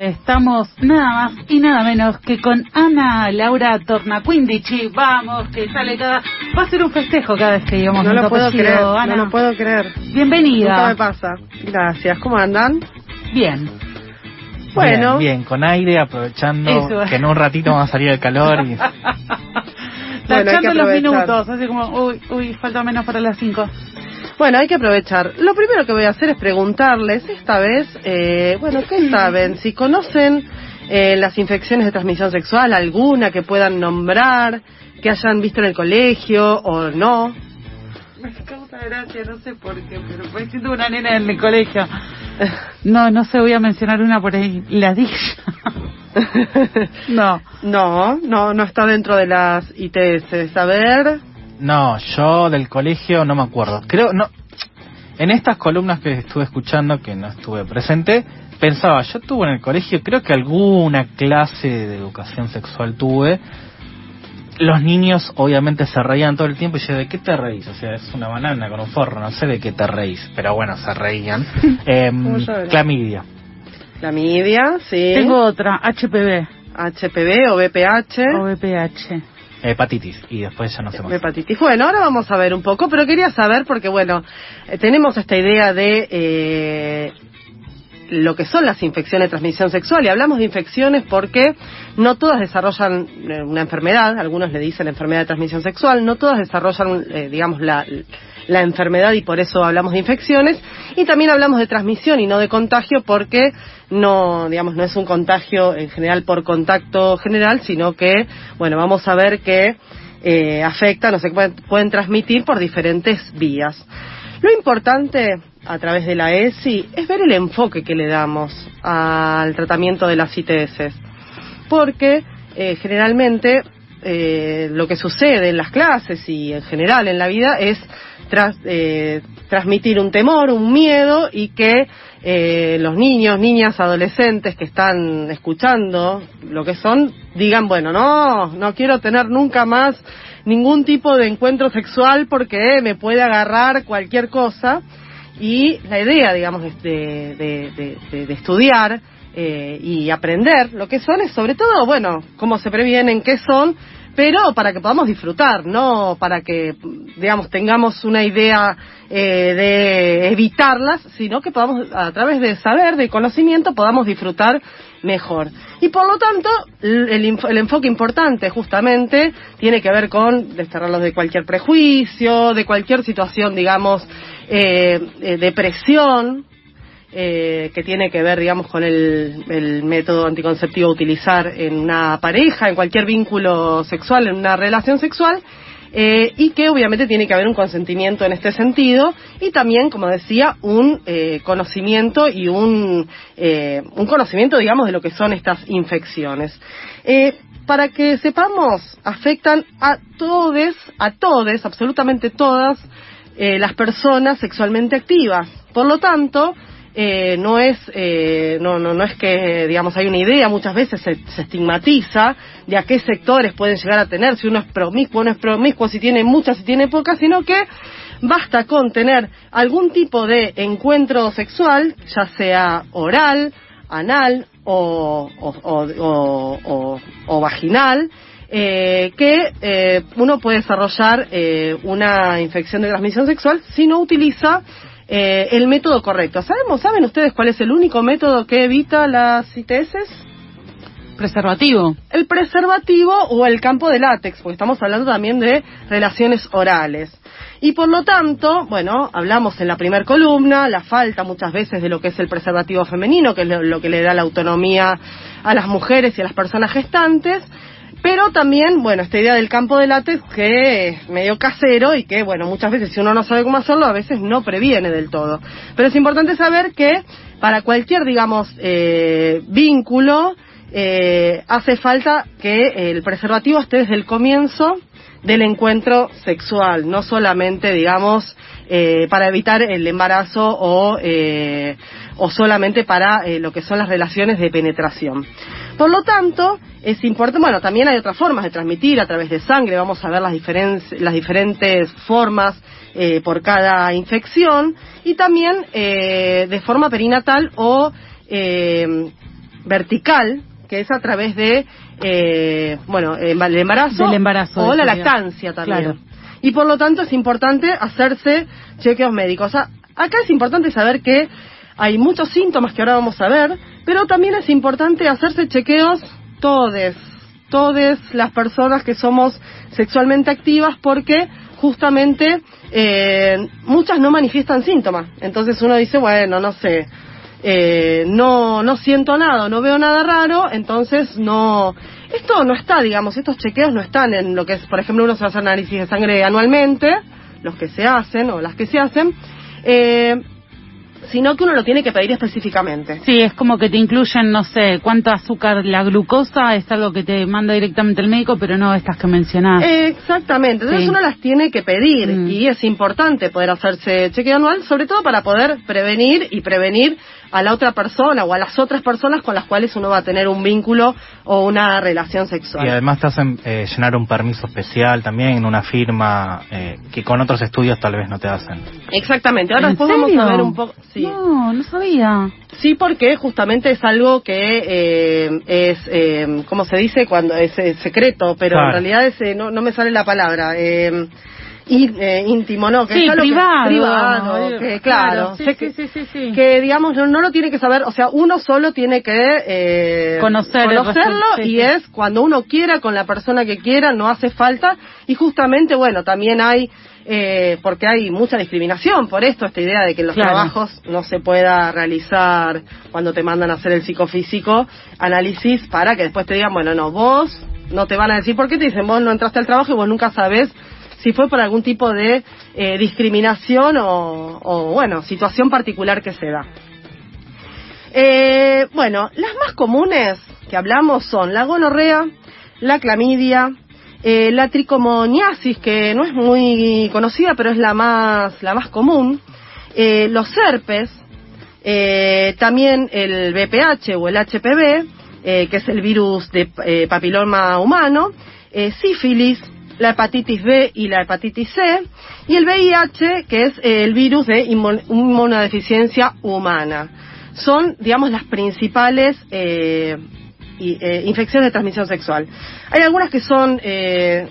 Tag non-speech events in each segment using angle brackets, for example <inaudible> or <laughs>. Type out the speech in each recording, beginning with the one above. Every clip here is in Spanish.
Estamos nada más y nada menos que con Ana Laura Tornaquindici. Vamos, que sale cada. Va a ser un festejo cada vez que digamos No lo puedo apellido, creer, Ana. no lo puedo creer. Bienvenida. Nunca me pasa. Gracias. ¿Cómo andan? Bien. Bueno. Bien, bien, con aire, aprovechando Eso. que en un ratito vamos a salir del calor y <laughs> Bueno, Tachando los minutos, así como, uy, uy, falta menos para las 5. Bueno, hay que aprovechar. Lo primero que voy a hacer es preguntarles esta vez, eh, bueno, ¿qué saben? Si conocen eh, las infecciones de transmisión sexual, alguna que puedan nombrar, que hayan visto en el colegio o no. Me causa gracia, no sé por qué, pero fue siendo una nena en el colegio. No, no sé, voy a mencionar una por ahí. La dilla. <laughs> no. No, no, no está dentro de las ITS. A ver, no, yo del colegio no me acuerdo. Creo no en estas columnas que estuve escuchando que no estuve presente, pensaba, yo tuve en el colegio creo que alguna clase de educación sexual tuve. Los niños obviamente se reían todo el tiempo y yo, ¿de qué te reís? O sea, es una banana con un forro, no sé de qué te reís, pero bueno, se reían. <laughs> Em, clamidia. clamidia, sí. Tengo otra, HPV HPV o BPH. o VPH. Hepatitis y después ya no más. Hepatitis. Bueno, ahora vamos a ver un poco, pero quería saber porque, bueno, eh, tenemos esta idea de eh, lo que son las infecciones de transmisión sexual y hablamos de infecciones porque no todas desarrollan eh, una enfermedad, algunos le dicen enfermedad de transmisión sexual, no todas desarrollan, eh, digamos, la, la enfermedad y por eso hablamos de infecciones y también hablamos de transmisión y no de contagio porque no, digamos, no es un contagio en general por contacto general, sino que, bueno, vamos a ver que eh, afectan o se pueden, pueden transmitir por diferentes vías. Lo importante a través de la ESI es ver el enfoque que le damos al tratamiento de las ITS, porque eh, generalmente eh, lo que sucede en las clases y en general en la vida es tras- eh, transmitir un temor, un miedo y que eh, los niños, niñas, adolescentes que están escuchando lo que son digan, bueno, no, no quiero tener nunca más ningún tipo de encuentro sexual porque me puede agarrar cualquier cosa y la idea, digamos, de- de- de estudiar eh, y aprender lo que son es sobre todo, bueno, cómo se previenen, qué son, pero para que podamos disfrutar, no para que, digamos, tengamos una idea eh, de evitarlas, sino que podamos, a través de saber, de conocimiento, podamos disfrutar mejor. Y por lo tanto, el, el enfoque importante justamente tiene que ver con desterrarlos de cualquier prejuicio, de cualquier situación, digamos, eh, eh, de presión, eh, que tiene que ver, digamos, con el, método anticonceptivo a utilizar en una pareja, en cualquier vínculo sexual, en una relación sexual, eh, y que obviamente tiene que haber un consentimiento en este sentido y también, como decía, un eh, conocimiento y un, eh, un conocimiento, digamos, de lo que son estas infecciones. Eh, para que sepamos, afectan a todes, a todes, absolutamente todas, las personas sexualmente activas. Por lo tanto, eh, no es eh, no, no no es que digamos hay una idea muchas veces se, se estigmatiza de a qué sectores pueden llegar a tener si uno es promiscuo no es promiscuo si tiene muchas si tiene pocas sino que basta con tener algún tipo de encuentro sexual ya sea oral anal o, vaginal eh, que eh, uno puede desarrollar eh, una infección de transmisión sexual si no utiliza eh, el método correcto. ¿Sabemos, saben ustedes cuál es el único método que evita las ITS? Preservativo. El preservativo o el campo de látex, porque estamos hablando también de relaciones orales. Y por lo tanto, bueno, hablamos en la primer columna, la falta muchas veces de lo que es el preservativo femenino, que es lo, lo que le da la autonomía a las mujeres y a las personas gestantes, pero también, bueno, esta idea del campo de látex que es medio casero y que, bueno, muchas veces si uno no sabe cómo hacerlo, a veces no previene del todo. Pero es importante saber que para cualquier, digamos, eh, vínculo, eh, hace falta que el preservativo esté desde el comienzo del encuentro sexual, no solamente, digamos, eh, para evitar el embarazo o, eh, o solamente para eh, lo que son las relaciones de penetración. Por lo tanto, es importante, bueno, también hay otras formas de transmitir a través de sangre, vamos a ver las, diferen- las diferentes formas eh, por cada infección y también eh, de forma perinatal o eh, vertical, que es a través de, eh, bueno, el embarazo, Del embarazo, o la lactancia también. Claro. Y por lo tanto es importante hacerse chequeos médicos. Acá es importante saber que hay muchos síntomas que ahora vamos a ver, pero también es importante hacerse chequeos todes, todas las personas que somos sexualmente activas porque justamente eh, muchas no manifiestan síntomas. Entonces uno dice, bueno, no sé, eh, no, no siento nada, no veo nada raro, entonces no, esto no está, digamos, estos chequeos no están en lo que es, por ejemplo, uno se hace análisis de sangre anualmente, los que se hacen o las que se hacen, eh, sino que uno lo tiene que pedir específicamente. Sí, es como que te incluyen, no sé, cuánto azúcar, la glucosa es algo que te manda directamente el médico, pero no estas que mencionás. Exactamente, entonces Sí. uno las tiene que pedir Mm. y es importante poder hacerse chequeo anual, sobre todo para poder prevenir y prevenir a la otra persona o a las otras personas con las cuales uno va a tener un vínculo o una relación sexual. Y además te hacen eh, llenar un permiso especial también en una firma eh, que con otros estudios tal vez no te hacen. Exactamente, ahora ¿En después vamos serio? a ver un poco... Sí. No, no sabía. Sí, porque justamente es algo que eh, es, eh, ¿cómo se dice? Cuando es eh, secreto, pero Claro. en realidad es, eh, no, no me sale la palabra. Eh, eh, íntimo, ¿no? Que Sí, que- privado. privado, ¿no? que, claro. sí, que, sí, sí, que, digamos, no, no lo tiene que saber, o sea, uno solo tiene que eh, Conocer conocerlo y es cuando uno quiera, con la persona que quiera, no hace falta. Y justamente, bueno, también hay, eh, porque hay mucha discriminación por esto, esta idea de que en los Claro. trabajos no se pueda realizar cuando te mandan a hacer el psicofísico análisis para que después te digan, bueno, no, vos no te van a decir por qué te dicen, vos no entraste al trabajo y vos nunca sabés si fue por algún tipo de eh, discriminación o, bueno, situación particular que se da. Eh, bueno, las más comunes que hablamos son la gonorrea, la clamidia, eh, la tricomoniasis, que no es muy conocida, pero es la más, la más común, eh, los herpes, también el BPH o el HPV, que es el virus de papiloma humano, sífilis, la hepatitis B y la hepatitis C, y el VIH, que es eh, el virus de inmun- inmunodeficiencia humana. Son, digamos, las principales eh, eh, infecciones de transmisión sexual. Hay algunas que son eh,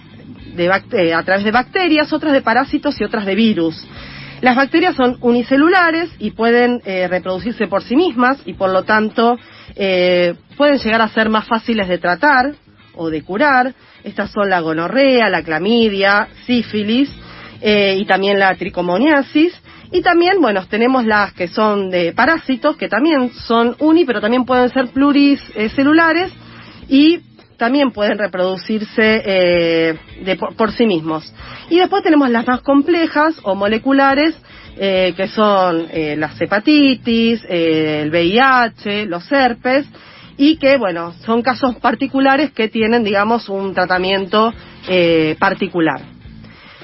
de a través de bacterias, otras de parásitos y otras de virus. Las bacterias son unicelulares y pueden reproducirse por sí mismas y por lo tanto pueden llegar a ser más fáciles de tratar o de curar. Estas son la gonorrea, la clamidia, sífilis eh, y también la tricomoniasis. Y también, bueno, tenemos las que son de parásitos, que también son uni, pero también pueden ser pluricelulares y también pueden reproducirse eh, de por, sí mismos. Y después tenemos las más complejas o moleculares, eh, que son las hepatitis, el VIH, los herpes, y que, bueno, son casos particulares que tienen, digamos, un tratamiento eh, particular.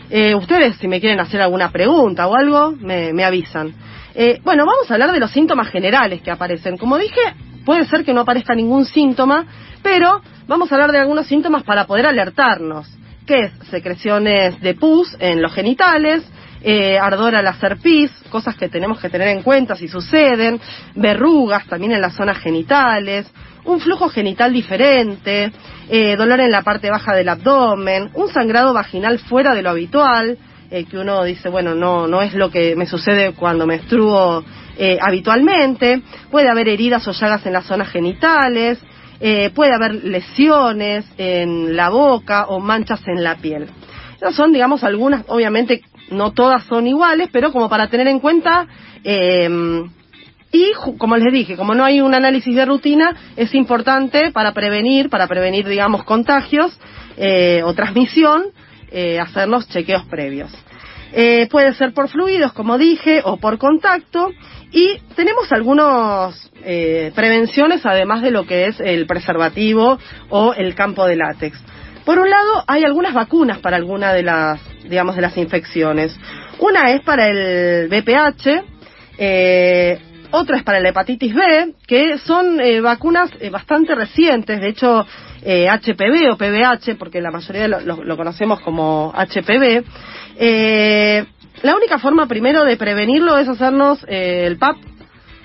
Eh, ustedes, si me quieren hacer alguna pregunta o algo, me, avisan. Eh, bueno, vamos a hablar de los síntomas generales que aparecen. Como dije, puede ser que no aparezca ningún síntoma, pero vamos a hablar de algunos síntomas para poder alertarnos. que es secreciones de pus en los genitales, eh, ardor al hacer pis, cosas que tenemos que tener en cuenta si suceden, verrugas también en las zonas genitales, un flujo genital diferente, eh, dolor en la parte baja del abdomen, un sangrado vaginal fuera de lo habitual, eh, que uno dice, bueno, no, no es lo que me sucede cuando menstruo eh, habitualmente, puede haber heridas o llagas en las zonas genitales, eh, puede haber lesiones en la boca o manchas en la piel. Esas son, digamos, algunas, obviamente no todas son iguales, pero como para tener en cuenta, eh, y como les dije, como no hay un análisis de rutina, es importante para prevenir, para prevenir, digamos, contagios eh, o transmisión, eh, hacernos chequeos previos. Eh, puede ser por fluidos, como dije, o por contacto. Y tenemos algunas eh, prevenciones, además de lo que es el preservativo o el campo de látex. Por un lado, hay algunas vacunas para alguna de las, digamos, de las infecciones. Una es para el BPH, eh, otra es para la hepatitis B, que son eh, vacunas eh, bastante recientes, de hecho, eh, HPV o PVH, porque la mayoría lo, lo, lo conocemos como HPV. Eh, la única forma primero de prevenirlo es hacernos eh, el PAP,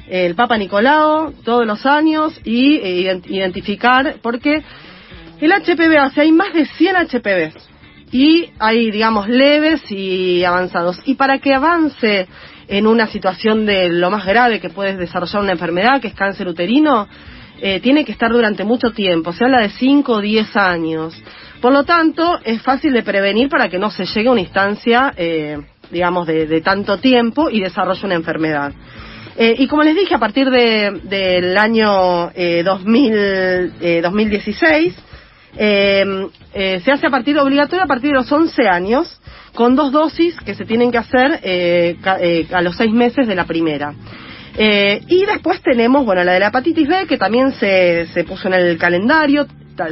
el Papa Nicolau todos los años y eh, identificar, porque el HPV, o hay más de 100 HPV y hay, digamos, leves y avanzados. Y para que avance en una situación de lo más grave que puede desarrollar una enfermedad, que es cáncer uterino, eh, tiene que estar durante mucho tiempo, se habla de 5 o 10 años. Por lo tanto, es fácil de prevenir para que no se llegue a una instancia, eh, digamos, de, tanto tiempo y desarrolle una enfermedad. Eh, y como les dije, a partir del año 2016, se hace a partir obligatorio a partir de los 11 años, con dos dosis que se tienen que hacer a los seis meses de la primera. Eh, y después tenemos, bueno, la de la hepatitis B, que también se, se puso en el calendario.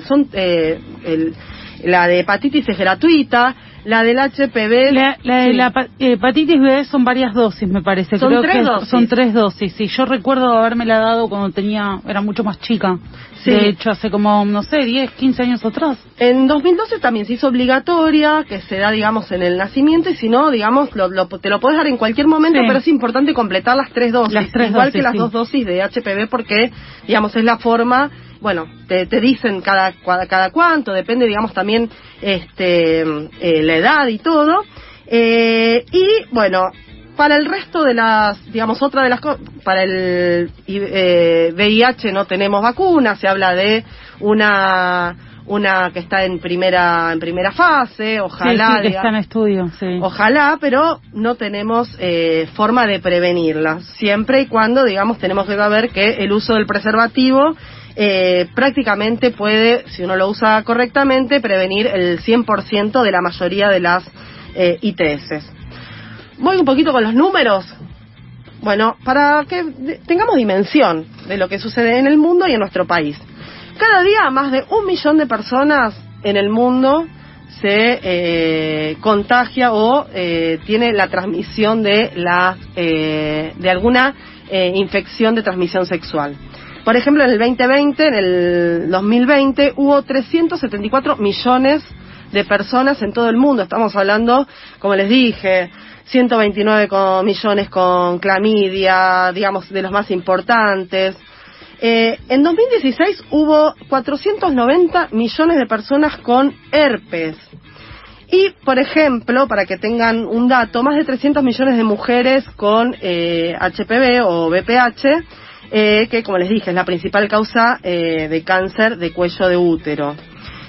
Son, eh, la de hepatitis es gratuita. La del HPV. La, de la hepatitis B son varias dosis, me parece. Son tres dosis. Son tres dosis, sí. Yo recuerdo haberme la dado cuando tenía, era mucho más chica. De hecho, hace como, no sé, 10, 15 años atrás. En 2012 también se hizo obligatoria, que se da, digamos, en el nacimiento, y si no, digamos, lo, te lo puedes dar en cualquier momento, pero es importante completar las tres dosis. Las tres igual que las dos dosis de HPV, porque, digamos, es la forma bueno, te, te dicen cada, cada, cuánto, depende, digamos, también este, eh, la edad y todo. Eh, y bueno, para el resto de las, digamos, otra de las cosas, para el eh, VIH no tenemos vacuna, se habla de una una que está en primera en primera fase, ojalá. Sí, está en estudio, sí. Ojalá, pero no tenemos eh, forma de prevenirla. Siempre y cuando, digamos, tenemos que saber que el uso del preservativo eh, prácticamente puede, si uno lo usa correctamente, prevenir el 100% de la mayoría de las eh, ITS. Voy un poquito con los números. Bueno, para que tengamos dimensión de lo que sucede en el mundo y en nuestro país. Cada día más de un millón de personas en el mundo se eh, contagia o eh, tiene la transmisión de la eh, de alguna infección de transmisión sexual. Por ejemplo, en el 2020, en el 2020, hubo 374 millones de personas en todo el mundo. Estamos hablando, como les dije, 129 millones con clamidia, digamos, de los más importantes. Eh, en 2016 hubo 490 millones de personas con herpes. Y, por ejemplo, para que tengan un dato, más de 300 millones de mujeres con eh, HPV o BPH eh, que como les dije es la principal causa eh, de cáncer de cuello de útero.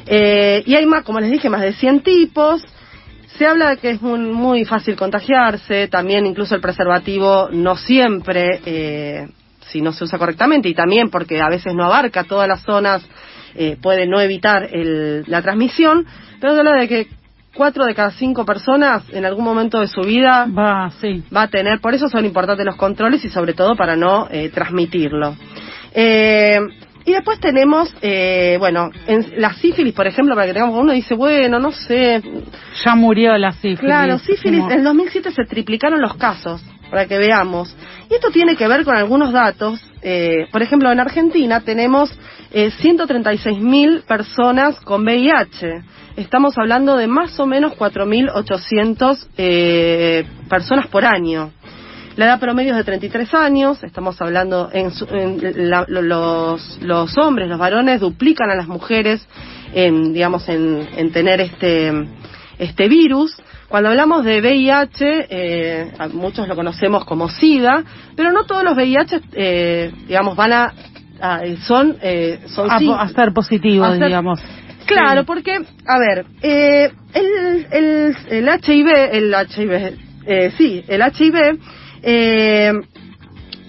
Eh, y hay más, como les dije, más de 100 tipos. Se habla de que es muy, fácil contagiarse, también incluso el preservativo no siempre, si no se usa correctamente, y también porque a veces no abarca todas las zonas, puede no evitar la transmisión, pero se habla de que cuatro de cada cinco personas en algún momento de su vida va, sí. va a tener, por eso son importantes los controles y sobre todo para no eh, transmitirlo. Eh, y después tenemos, eh, bueno, en la sífilis, por ejemplo, para que tengamos uno dice, bueno, no sé. Ya murió la sífilis. Claro, sífilis, en el 2007 se triplicaron los casos, para que veamos. Y esto tiene que ver con algunos datos. Eh, por ejemplo, en Argentina tenemos eh, 136.000 personas con VIH estamos hablando de más o menos 4.800 eh, personas por año. La edad promedio es de 33 años, estamos hablando, en, los, los hombres, los varones duplican a las mujeres en, digamos, en, tener este, este virus. Cuando hablamos de VIH, eh, muchos lo conocemos como SIDA, pero no todos los VIH, eh, digamos, van a, son, eh, son a, ser positivos, digamos. Claro, porque, a ver, eh, el, el, el HIV, el HIV, eh, sí, el HIV, eh,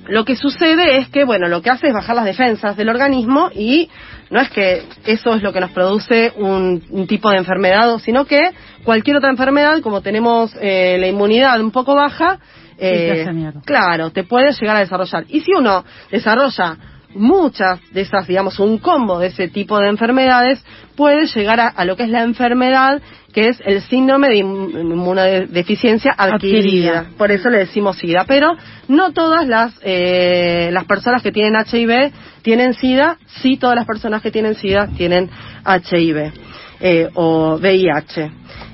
lo que sucede es que, bueno, lo que hace es bajar las defensas del organismo y no es que eso es lo que nos produce un, tipo de enfermedad, sino que cualquier otra enfermedad, como tenemos eh, la inmunidad un poco baja, eh, claro, te puede llegar a desarrollar. Y si uno desarrolla muchas de esas, digamos, un combo de ese tipo de enfermedades puede llegar a, lo que es la enfermedad, que es el síndrome de inmunodeficiencia adquirida. Por eso le decimos SIDA. Pero no todas las, eh, las personas que tienen HIV tienen SIDA, sí todas las personas que tienen SIDA tienen HIV. Eh, o VIH.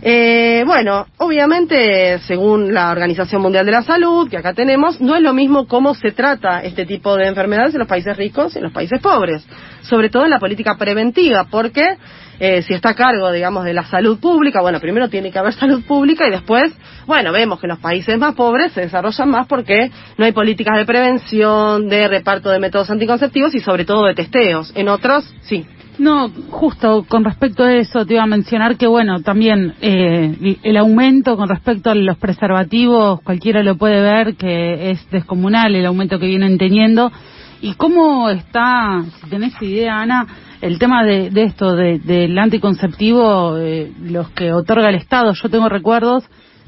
Eh, bueno, obviamente, según la Organización Mundial de la Salud, que acá tenemos, no es lo mismo cómo se trata este tipo de enfermedades en los países ricos y en los países pobres, sobre todo en la política preventiva, porque eh, si está a cargo, digamos, de la salud pública, bueno, primero tiene que haber <laughs> salud pública y después, bueno, vemos que los países más pobres se desarrollan más porque no hay políticas de prevención, de reparto de métodos anticonceptivos y sobre todo de testeos. En otros, sí. No, justo con respecto a eso te iba a mencionar que, bueno, también eh, el aumento con respecto a los preservativos, cualquiera lo puede ver que es descomunal el aumento que vienen teniendo. ¿Y cómo está, si tenés idea, Ana, el tema de, esto, del anticonceptivo, eh, los que otorga el Estado? Yo tengo recuerdos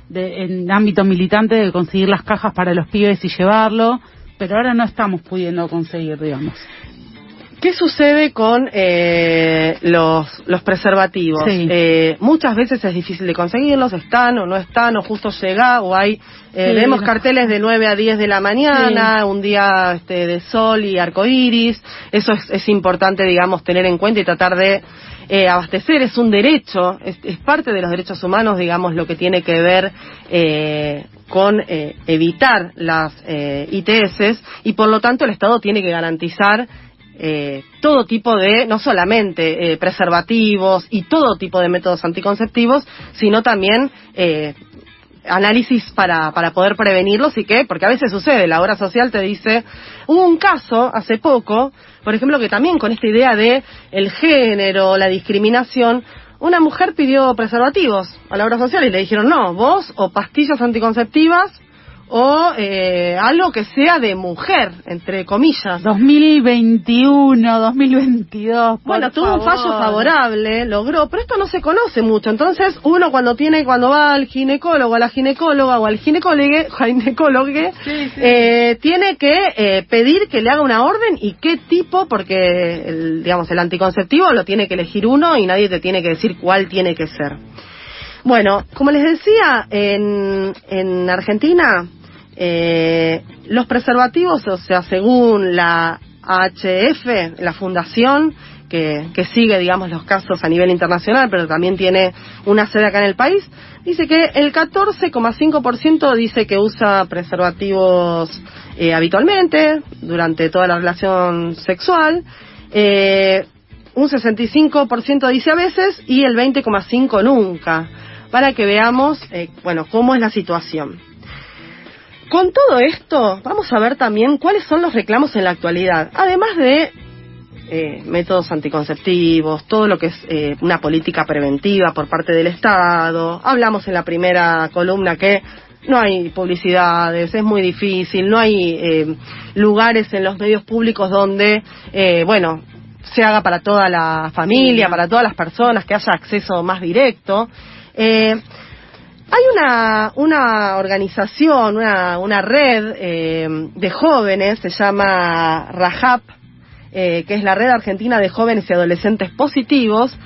de, en ámbito militante de conseguir las cajas para los pibes y llevarlo, pero ahora no estamos pudiendo conseguir, digamos. ¿Qué sucede con eh, los, los preservativos? Eh, muchas veces es difícil de conseguirlos, están o no están, o justo llega, o hay, eh, vemos carteles de 9 a 10 de la mañana, un día este, de sol y arcoíris, eso es, es, importante, digamos, tener en cuenta y tratar de eh, abastecer, es un derecho, es, es, parte de los derechos humanos, digamos, lo que tiene que ver eh, con eh, evitar las eh, ITS y por lo tanto el Estado tiene que garantizar eh, todo tipo de, no solamente eh, preservativos y todo tipo de métodos anticonceptivos, sino también eh, análisis para, para poder prevenirlos y qué, porque a veces sucede, la obra social te dice, hubo un caso hace poco, por ejemplo, que también con esta idea de el género, la discriminación, una mujer pidió preservativos a la obra social y le dijeron, no, vos o pastillas anticonceptivas o eh, algo que sea de mujer, entre comillas. 2021, 2022. Bueno, tuvo un fallo favorable, logró, pero esto no se conoce mucho. Entonces, uno cuando tiene, cuando va al ginecólogo, a la ginecóloga o al ginecólogo, <laughs> ginecólogo eh, tiene que eh, pedir que le haga una orden y qué tipo, porque, el, digamos, el anticonceptivo lo tiene que elegir uno y nadie te tiene que decir cuál tiene que ser. Bueno, como les decía, en, en Argentina eh, los preservativos, o sea, según la HF, la fundación, que, que, sigue, digamos, los casos a nivel internacional, pero también tiene una sede acá en el país, dice que el 14,5% dice que usa preservativos eh, habitualmente durante toda la relación sexual, eh, un 65% dice a veces y el 20,5% nunca para que veamos, eh, bueno, cómo es la situación. Con todo esto, vamos a ver también cuáles son los reclamos en la actualidad, además de eh, métodos anticonceptivos, todo lo que es eh, una política preventiva por parte del Estado. Hablamos en la primera columna que no hay publicidades, es muy difícil, no hay eh, lugares en los medios públicos donde, eh, bueno, se haga para toda la familia, para todas las personas, que haya acceso más directo. Hay una, una organización, una, una red eh, de jóvenes, se llama RAJAP, eh, que es la Red Argentina de Jóvenes y Adolescentes Positivos,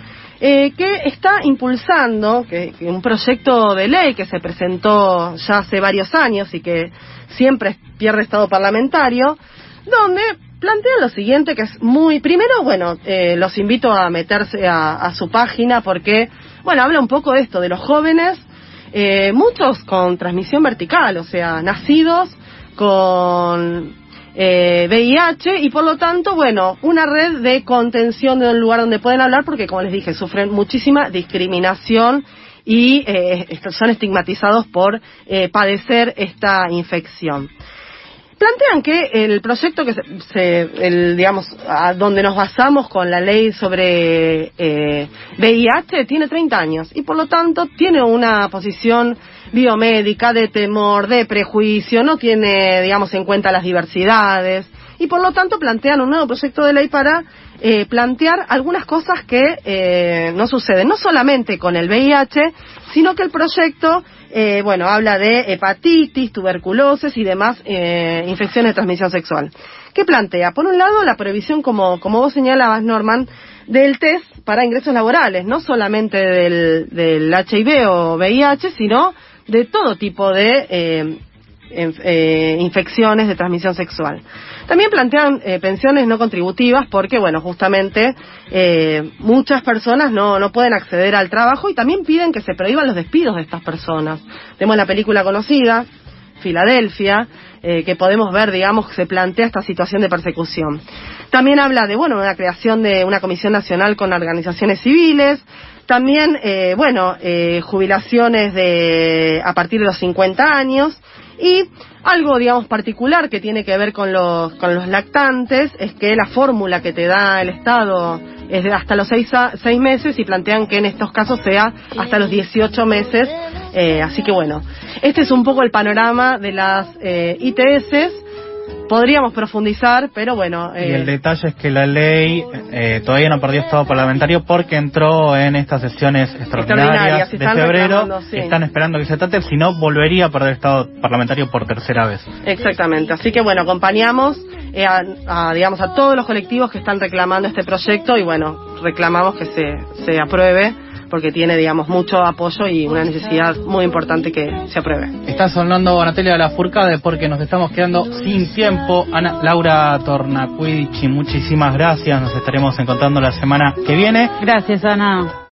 eh, que está impulsando que, que un proyecto de ley que se presentó ya hace varios años y que siempre pierde estado parlamentario, donde plantea lo siguiente, que es muy... Primero, bueno, eh, los invito a meterse a, a, su página porque, bueno, habla un poco de esto, de los jóvenes, eh, muchos con transmisión vertical, o sea, nacidos con eh, VIH y por lo tanto, bueno, una red de contención de un lugar donde pueden hablar porque, como les dije, sufren muchísima discriminación y eh, son estigmatizados por eh, padecer esta infección plantean que el proyecto que se, el, digamos, a donde nos basamos con la ley sobre eh, VIH tiene 30 años y por lo tanto tiene una posición biomédica de temor, de prejuicio, no tiene, digamos, en cuenta las diversidades y por lo tanto plantean un nuevo proyecto de ley para eh, plantear algunas cosas que eh, no suceden, no solamente con el VIH, sino que el proyecto eh, bueno, habla de hepatitis, tuberculosis y demás eh, infecciones de transmisión sexual. ¿Qué plantea? Por un lado, la prohibición, como, como vos señalabas, Norman, del test para ingresos laborales, no solamente del, del HIV o VIH, sino de todo tipo de eh, eh, infecciones de transmisión sexual. También plantean eh, pensiones no contributivas porque, bueno, justamente eh, muchas personas no, no pueden acceder al trabajo y también piden que se prohíban los despidos de estas personas. Tenemos la película conocida, Filadelfia, que podemos ver, digamos, que se plantea esta situación de persecución. También habla de, bueno, la creación de una comisión nacional con organizaciones civiles, también, eh, bueno, eh, jubilaciones de a partir de los 50 años y algo, digamos, particular que tiene que ver con los, con los lactantes es que la fórmula que te da el Estado es de hasta los seis, seis meses y plantean que en estos casos sea hasta los 18 meses. Eh, así que bueno, este es un poco el panorama de las eh, ITS podríamos profundizar, pero bueno. Y el eh, detalle es que la ley eh, todavía no perdió estado parlamentario porque entró en estas sesiones extraordinarias, de febrero. Están esperando que se trate, si no, volvería a perder estado parlamentario por tercera vez. Exactamente. Así que bueno, acompañamos eh, a, digamos, a todos los colectivos que están reclamando este proyecto y bueno, reclamamos que se, se apruebe porque tiene, digamos, mucho apoyo y una necesidad muy importante que se apruebe. Está sonando Natalia La Furcade porque nos estamos quedando sin tiempo. Ana Laura Tornacuidici, muchísimas gracias. Nos estaremos encontrando la semana que viene. Gracias, Ana.